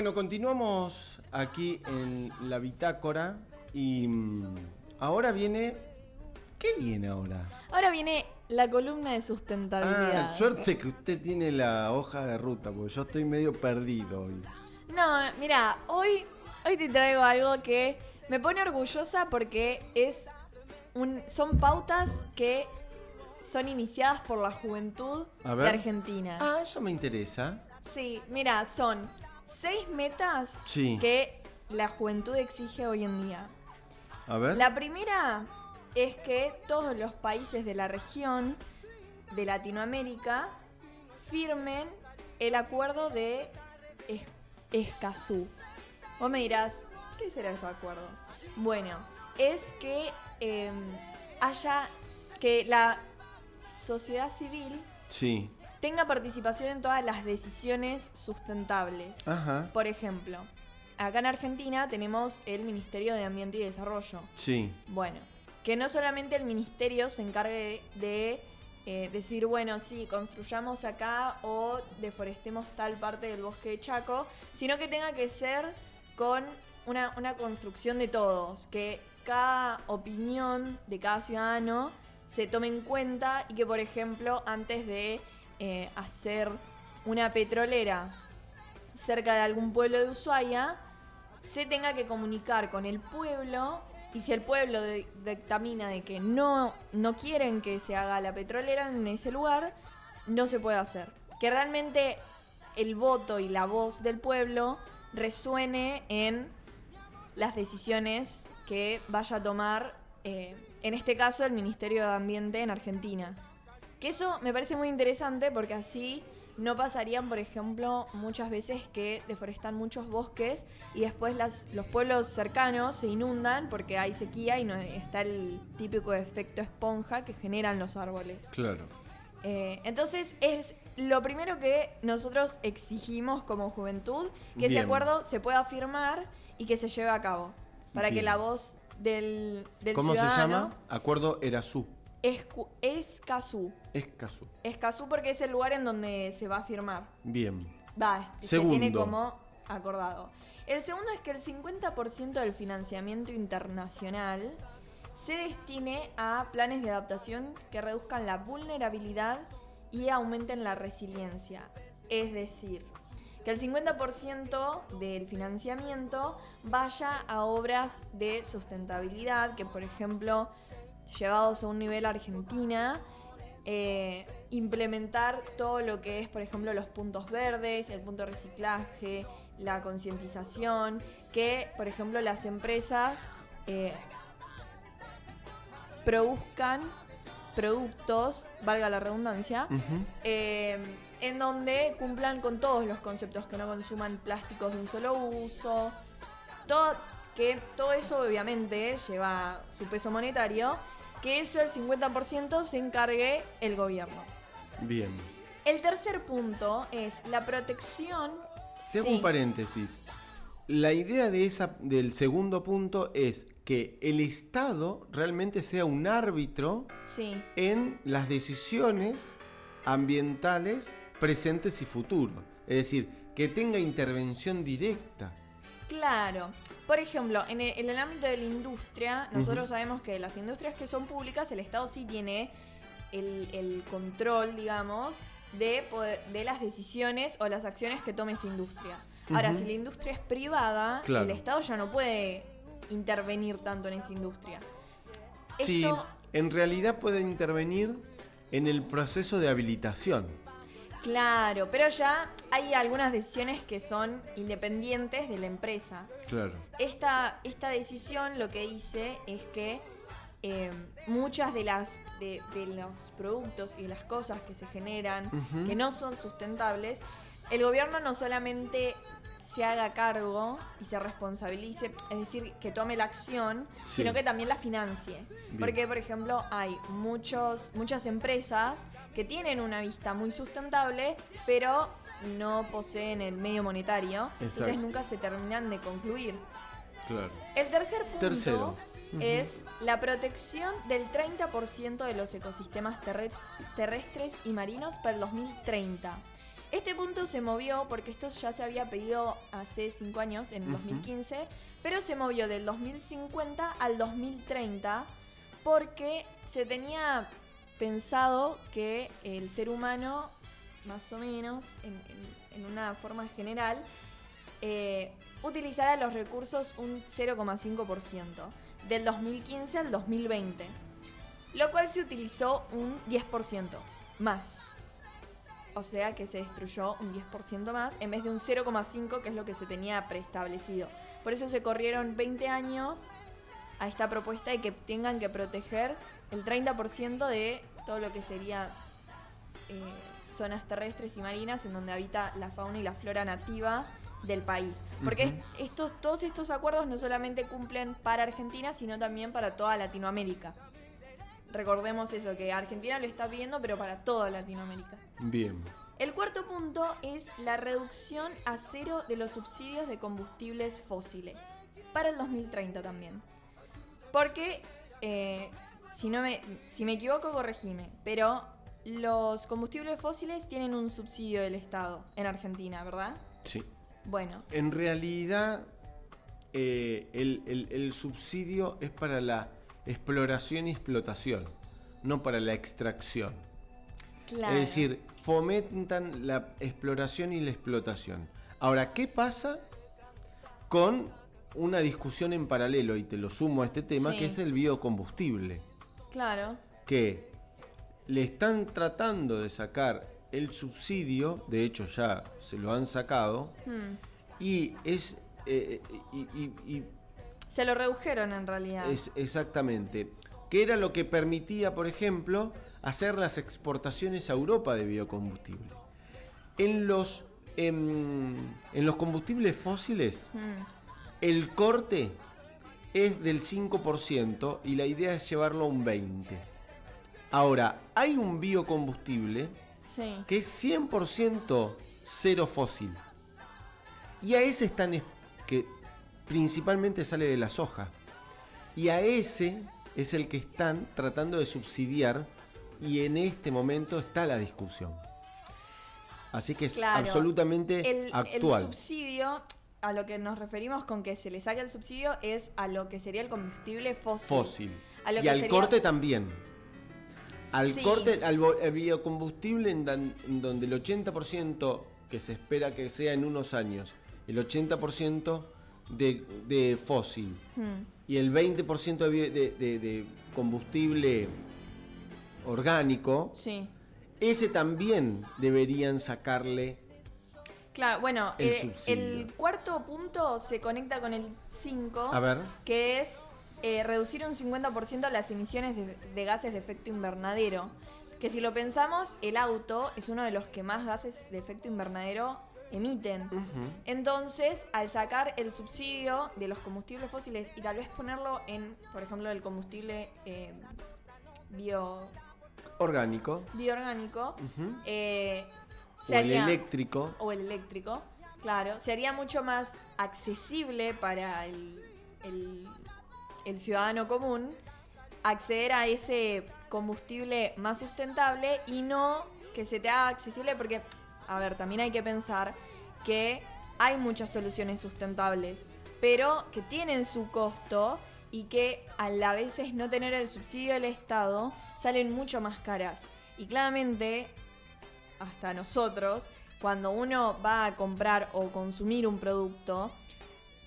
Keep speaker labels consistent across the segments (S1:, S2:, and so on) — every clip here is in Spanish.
S1: Bueno, continuamos aquí en la bitácora y mm, ahora viene... ¿Qué viene ahora?
S2: Ahora viene la columna de sustentabilidad.
S1: Ah, suerte que usted tiene la hoja de ruta, porque yo estoy medio perdido hoy.
S2: No, mira, hoy, hoy te traigo algo que me pone orgullosa porque es un, son pautas que son iniciadas por la juventud de. Argentina.
S1: Ah, eso me interesa.
S2: Sí, mira, son seis metas
S1: Sí.
S2: que la juventud exige hoy en día.
S1: A ver.
S2: La primera es que todos los países de la región de Latinoamérica firmen el acuerdo de Es- Escazú. Vos me dirás, ¿qué será ese acuerdo? Bueno, es que eh, haya que la sociedad civil
S1: Sí.
S2: Tenga participación en todas las decisiones sustentables.
S1: Ajá.
S2: Por ejemplo, acá en Argentina tenemos el Ministerio de Ambiente y Desarrollo.
S1: Sí.
S2: Bueno, que no solamente el ministerio se encargue de eh, decir, bueno, sí, construyamos acá o deforestemos tal parte del bosque de Chaco, sino que tenga que ser con una, una construcción de todos, que cada opinión de cada ciudadano se tome en cuenta y que, por ejemplo, antes de eh, hacer una petrolera cerca de algún pueblo de Ushuaia, se tenga que comunicar con el pueblo y si el pueblo dictamina de que no, no quieren que se haga la petrolera en ese lugar, no se puede hacer. Que realmente el voto y la voz del pueblo resuene en las decisiones que vaya a tomar, eh, en este caso, el Ministerio de Ambiente en Argentina. Que eso me parece muy interesante porque así no pasarían, por ejemplo, muchas veces que deforestan muchos bosques y después las, los pueblos cercanos se inundan porque hay sequía y no está el típico efecto esponja que generan los árboles.
S1: Claro.
S2: Eh, entonces es lo primero que nosotros exigimos como juventud, que ese acuerdo se pueda firmar y que se lleve a cabo, para que la voz del, del
S1: ¿Cómo se
S2: ciudadano
S1: llama? Acuerdo Erazú.
S2: Escu- Escazú.
S1: Escazú.
S2: Escazú porque es el lugar en donde se va a firmar.
S1: Bien.
S2: Va, se tiene como acordado. El segundo es que el 50% del financiamiento internacional se destine a planes de adaptación que reduzcan la vulnerabilidad y aumenten la resiliencia. Es decir, que el 50% del financiamiento vaya a obras de sustentabilidad, que por ejemplo, llevados a un nivel Argentina, eh, implementar todo lo que es, por ejemplo, los puntos verdes, el punto de reciclaje, la concientización, que, por ejemplo, las empresas eh, produzcan productos, valga la redundancia, eh, en donde cumplan con todos los conceptos, que no consuman plásticos de un solo uso, todo, que todo eso obviamente lleva su peso monetario, que eso el 50% se encargue el gobierno.
S1: Bien.
S2: El tercer punto es la protección.
S1: Te hago
S2: Sí.
S1: un paréntesis. La idea de esa, del segundo punto es que el Estado realmente sea un árbitro
S2: Sí,
S1: en las decisiones ambientales presentes y futuros. Es decir, que tenga intervención directa.
S2: claro. Por ejemplo, en el, en el ámbito de la industria, nosotros sabemos que las industrias que son públicas, el Estado sí tiene el, el control, digamos, de, poder- de las decisiones o las acciones que tome esa industria. Ahora, si la industria es privada,
S1: Claro.
S2: el Estado ya no puede intervenir tanto en esa industria.
S1: Sí,
S2: Esto-
S1: en realidad puede intervenir en el proceso de habilitación.
S2: Claro, pero ya hay algunas decisiones que son independientes de la empresa.
S1: Claro.
S2: Esta, esta decisión lo que dice es que eh, muchas de las de, de los productos y de las cosas que se generan que no son sustentables, el gobierno no solamente se haga cargo y se responsabilice, es decir, que tome la acción,
S1: Sí.
S2: sino que también la financie.
S1: Bien.
S2: Porque, por ejemplo, hay muchos, muchas empresas que tienen una vista muy sustentable, pero no poseen el medio monetario, entonces nunca se terminan de concluir.
S1: Claro.
S2: El tercer punto
S1: Tercero.
S2: Es la protección del 30% de los ecosistemas terre- terrestres y marinos para el 2030. Este punto se movió porque esto ya se había pedido hace 5 años, en
S1: Ujú.
S2: 2015, pero se movió del 2050 al 2030 porque se tenía pensado que el ser humano, más o menos, en, en- en una forma general, eh, utilizara los recursos un 0,5% del 2015 al 2020, lo cual se utilizó un 10% más. O sea que se destruyó un 10% más en vez de un 0,5 que es lo que se tenía preestablecido. Por eso se corrieron 20 años a esta propuesta de que tengan que proteger el 30% de todo lo que sería eh, zonas terrestres y marinas en donde habita la fauna y la flora nativa del país. Porque estos, todos estos acuerdos no solamente cumplen para Argentina, sino también para toda Latinoamérica. Recordemos eso, que Argentina lo está pidiendo, pero para toda Latinoamérica.
S1: Bien.
S2: El cuarto punto es la reducción a cero de los subsidios de combustibles fósiles. Para el 2030 también. Porque, eh, si, no me, si me equivoco, corregime. Pero los combustibles fósiles tienen un subsidio del Estado en Argentina, ¿verdad?
S1: Sí.
S2: Bueno,
S1: En realidad, eh, el, el- el subsidio es para la exploración y explotación, no para la extracción.
S2: claro.
S1: Es decir, fomentan la exploración y la explotación. Ahora, ¿qué pasa con una discusión en paralelo? Y te lo sumo a este tema,
S2: Sí.
S1: que es el biocombustible.
S2: Claro.
S1: que le están tratando de sacar el subsidio, de hecho ya se lo han sacado,
S2: Hmm.
S1: y es, eh, y- y- y
S2: Se lo redujeron en realidad.
S1: es exactamente, que era lo que permitía, por ejemplo, hacer las exportaciones a Europa de biocombustible. En los, em, en los combustibles fósiles,
S2: Hmm.
S1: el corte es del 5% y la idea es llevarlo a un 20%. Ahora, hay un biocombustible
S2: Sí.
S1: que es 100% cero fósil. Y a ese están que principalmente sale de la soja. Y a ese es el que están tratando de subsidiar y en este momento está la discusión. Así que es
S2: Claro,
S1: absolutamente
S2: el, el
S1: actual.
S2: subsidio, a lo que nos referimos con que se le saca el subsidio, es a lo que sería el combustible fósil.
S1: fósil.
S2: A lo
S1: y
S2: que
S1: al
S2: sería-
S1: corte también. Al
S2: Sí.
S1: corte, al biocombustible en, dan- en donde el 80% que se espera que sea en unos años, el 80% de, de fósil
S2: Hmm.
S1: y el 20% de, de- combustible orgánico,
S2: Sí.
S1: ese también deberían sacarle
S2: Claro, bueno,
S1: El
S2: eh, el cuarto punto se conecta con el 5,
S1: A ver.
S2: que es eh, reducir un 50% las emisiones de, de gases de efecto invernadero. Que si lo pensamos, el auto es uno de los que más gases de efecto invernadero emiten. Entonces, al sacar el subsidio de los combustibles fósiles y tal vez ponerlo en, por ejemplo, el combustible eh, bio,
S1: orgánico
S2: bioorgánico, eh,
S1: o el eléctrico.
S2: o el eléctrico, claro, sería mucho más accesible para el, el- el ciudadano común acceder a ese combustible más sustentable y no que se te haga accesible porque, a ver, también hay que pensar que hay muchas soluciones sustentables, pero que tienen su costo y que a la veces no tener el subsidio del Estado salen mucho más caras. Y claramente hasta nosotros, cuando uno va a comprar o consumir un producto,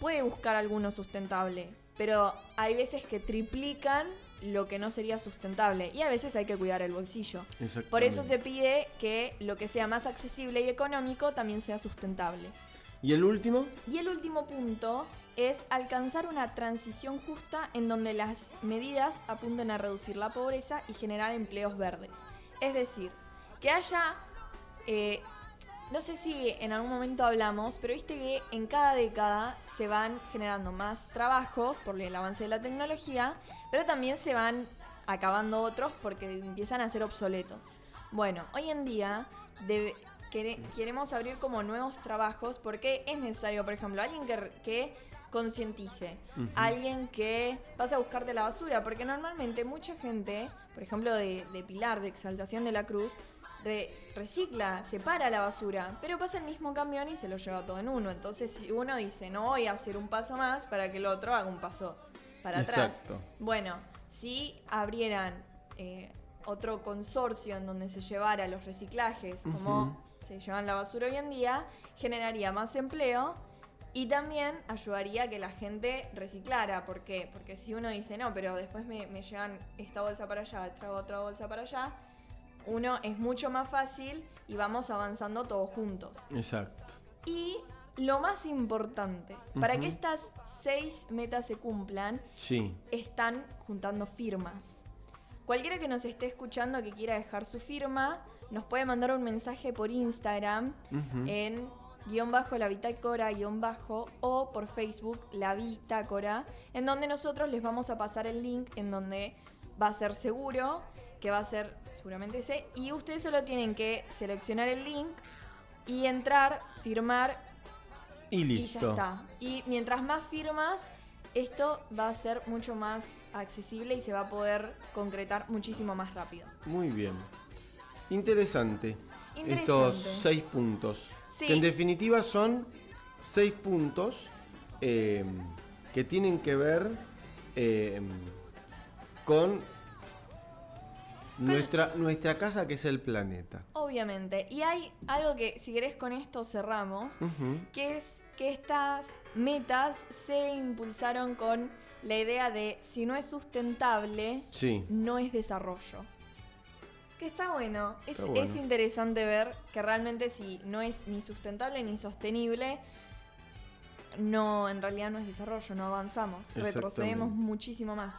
S2: puede buscar alguno sustentable, pero hay veces que triplican lo que no sería sustentable y a veces hay que cuidar el bolsillo. Por eso se pide que lo que sea más accesible y económico también sea sustentable.
S1: ¿Y el último?
S2: Y el último punto es alcanzar una transición justa en donde las medidas apunten a reducir la pobreza y generar empleos verdes. Es decir, que haya, eh, no sé si en algún momento hablamos, pero viste que en cada década se van generando más trabajos por el avance de la tecnología, pero también se van acabando otros porque empiezan a ser obsoletos. Bueno, hoy en día debe- quere- queremos abrir como nuevos trabajos porque es necesario, por ejemplo, alguien que, que concientice, alguien que pase a buscarte la basura, porque normalmente mucha gente, por ejemplo, de, de Pilar, de Exaltación de la Cruz, re- recicla, separa la basura, pero pasa el mismo camión y se lo lleva todo en uno. Entonces, si uno dice, no voy a hacer un paso más para que el otro haga un paso para atrás.
S1: Exacto.
S2: Bueno, si abrieran eh, otro consorcio en donde se llevara los reciclajes, como se llevan la basura hoy en día, generaría más empleo y también ayudaría a que la gente reciclara. ¿Por qué? Porque si uno dice, no, pero después me, me llevan esta bolsa para allá, otra bolsa para allá, uno es mucho más fácil y vamos avanzando todos juntos.
S1: Exacto.
S2: Y lo más importante, para que estas seis metas se cumplan,
S1: Sí.
S2: están juntando firmas. Cualquiera que nos esté escuchando que quiera dejar su firma, nos puede mandar un mensaje por Instagram en guion bajo la bitácora guion bajo o por Facebook la bitácora, en donde nosotros les vamos a pasar el link en donde va a ser seguro, que va a ser seguramente ese, y ustedes solo tienen que seleccionar el link y entrar, firmar
S1: Y
S2: y ya
S1: listo.
S2: está. Y mientras más firmas, esto va a ser mucho más accesible y se va a poder concretar muchísimo más rápido.
S1: Muy bien. Interesante.
S2: Interesante.
S1: Estos seis puntos.
S2: Sí.
S1: Que en definitiva son seis puntos eh, que tienen que ver eh, con nuestra, nuestra casa que es el planeta.
S2: Obviamente. Y hay algo que, si querés, con esto cerramos, que es que estas metas se impulsaron con la idea de si no es sustentable,
S1: Sí.
S2: no es desarrollo. Que está bueno. Es,
S1: Está bueno.
S2: es interesante ver que realmente si no es ni sustentable ni sostenible, no, en realidad no es desarrollo, no avanzamos. Retrocedemos muchísimo más.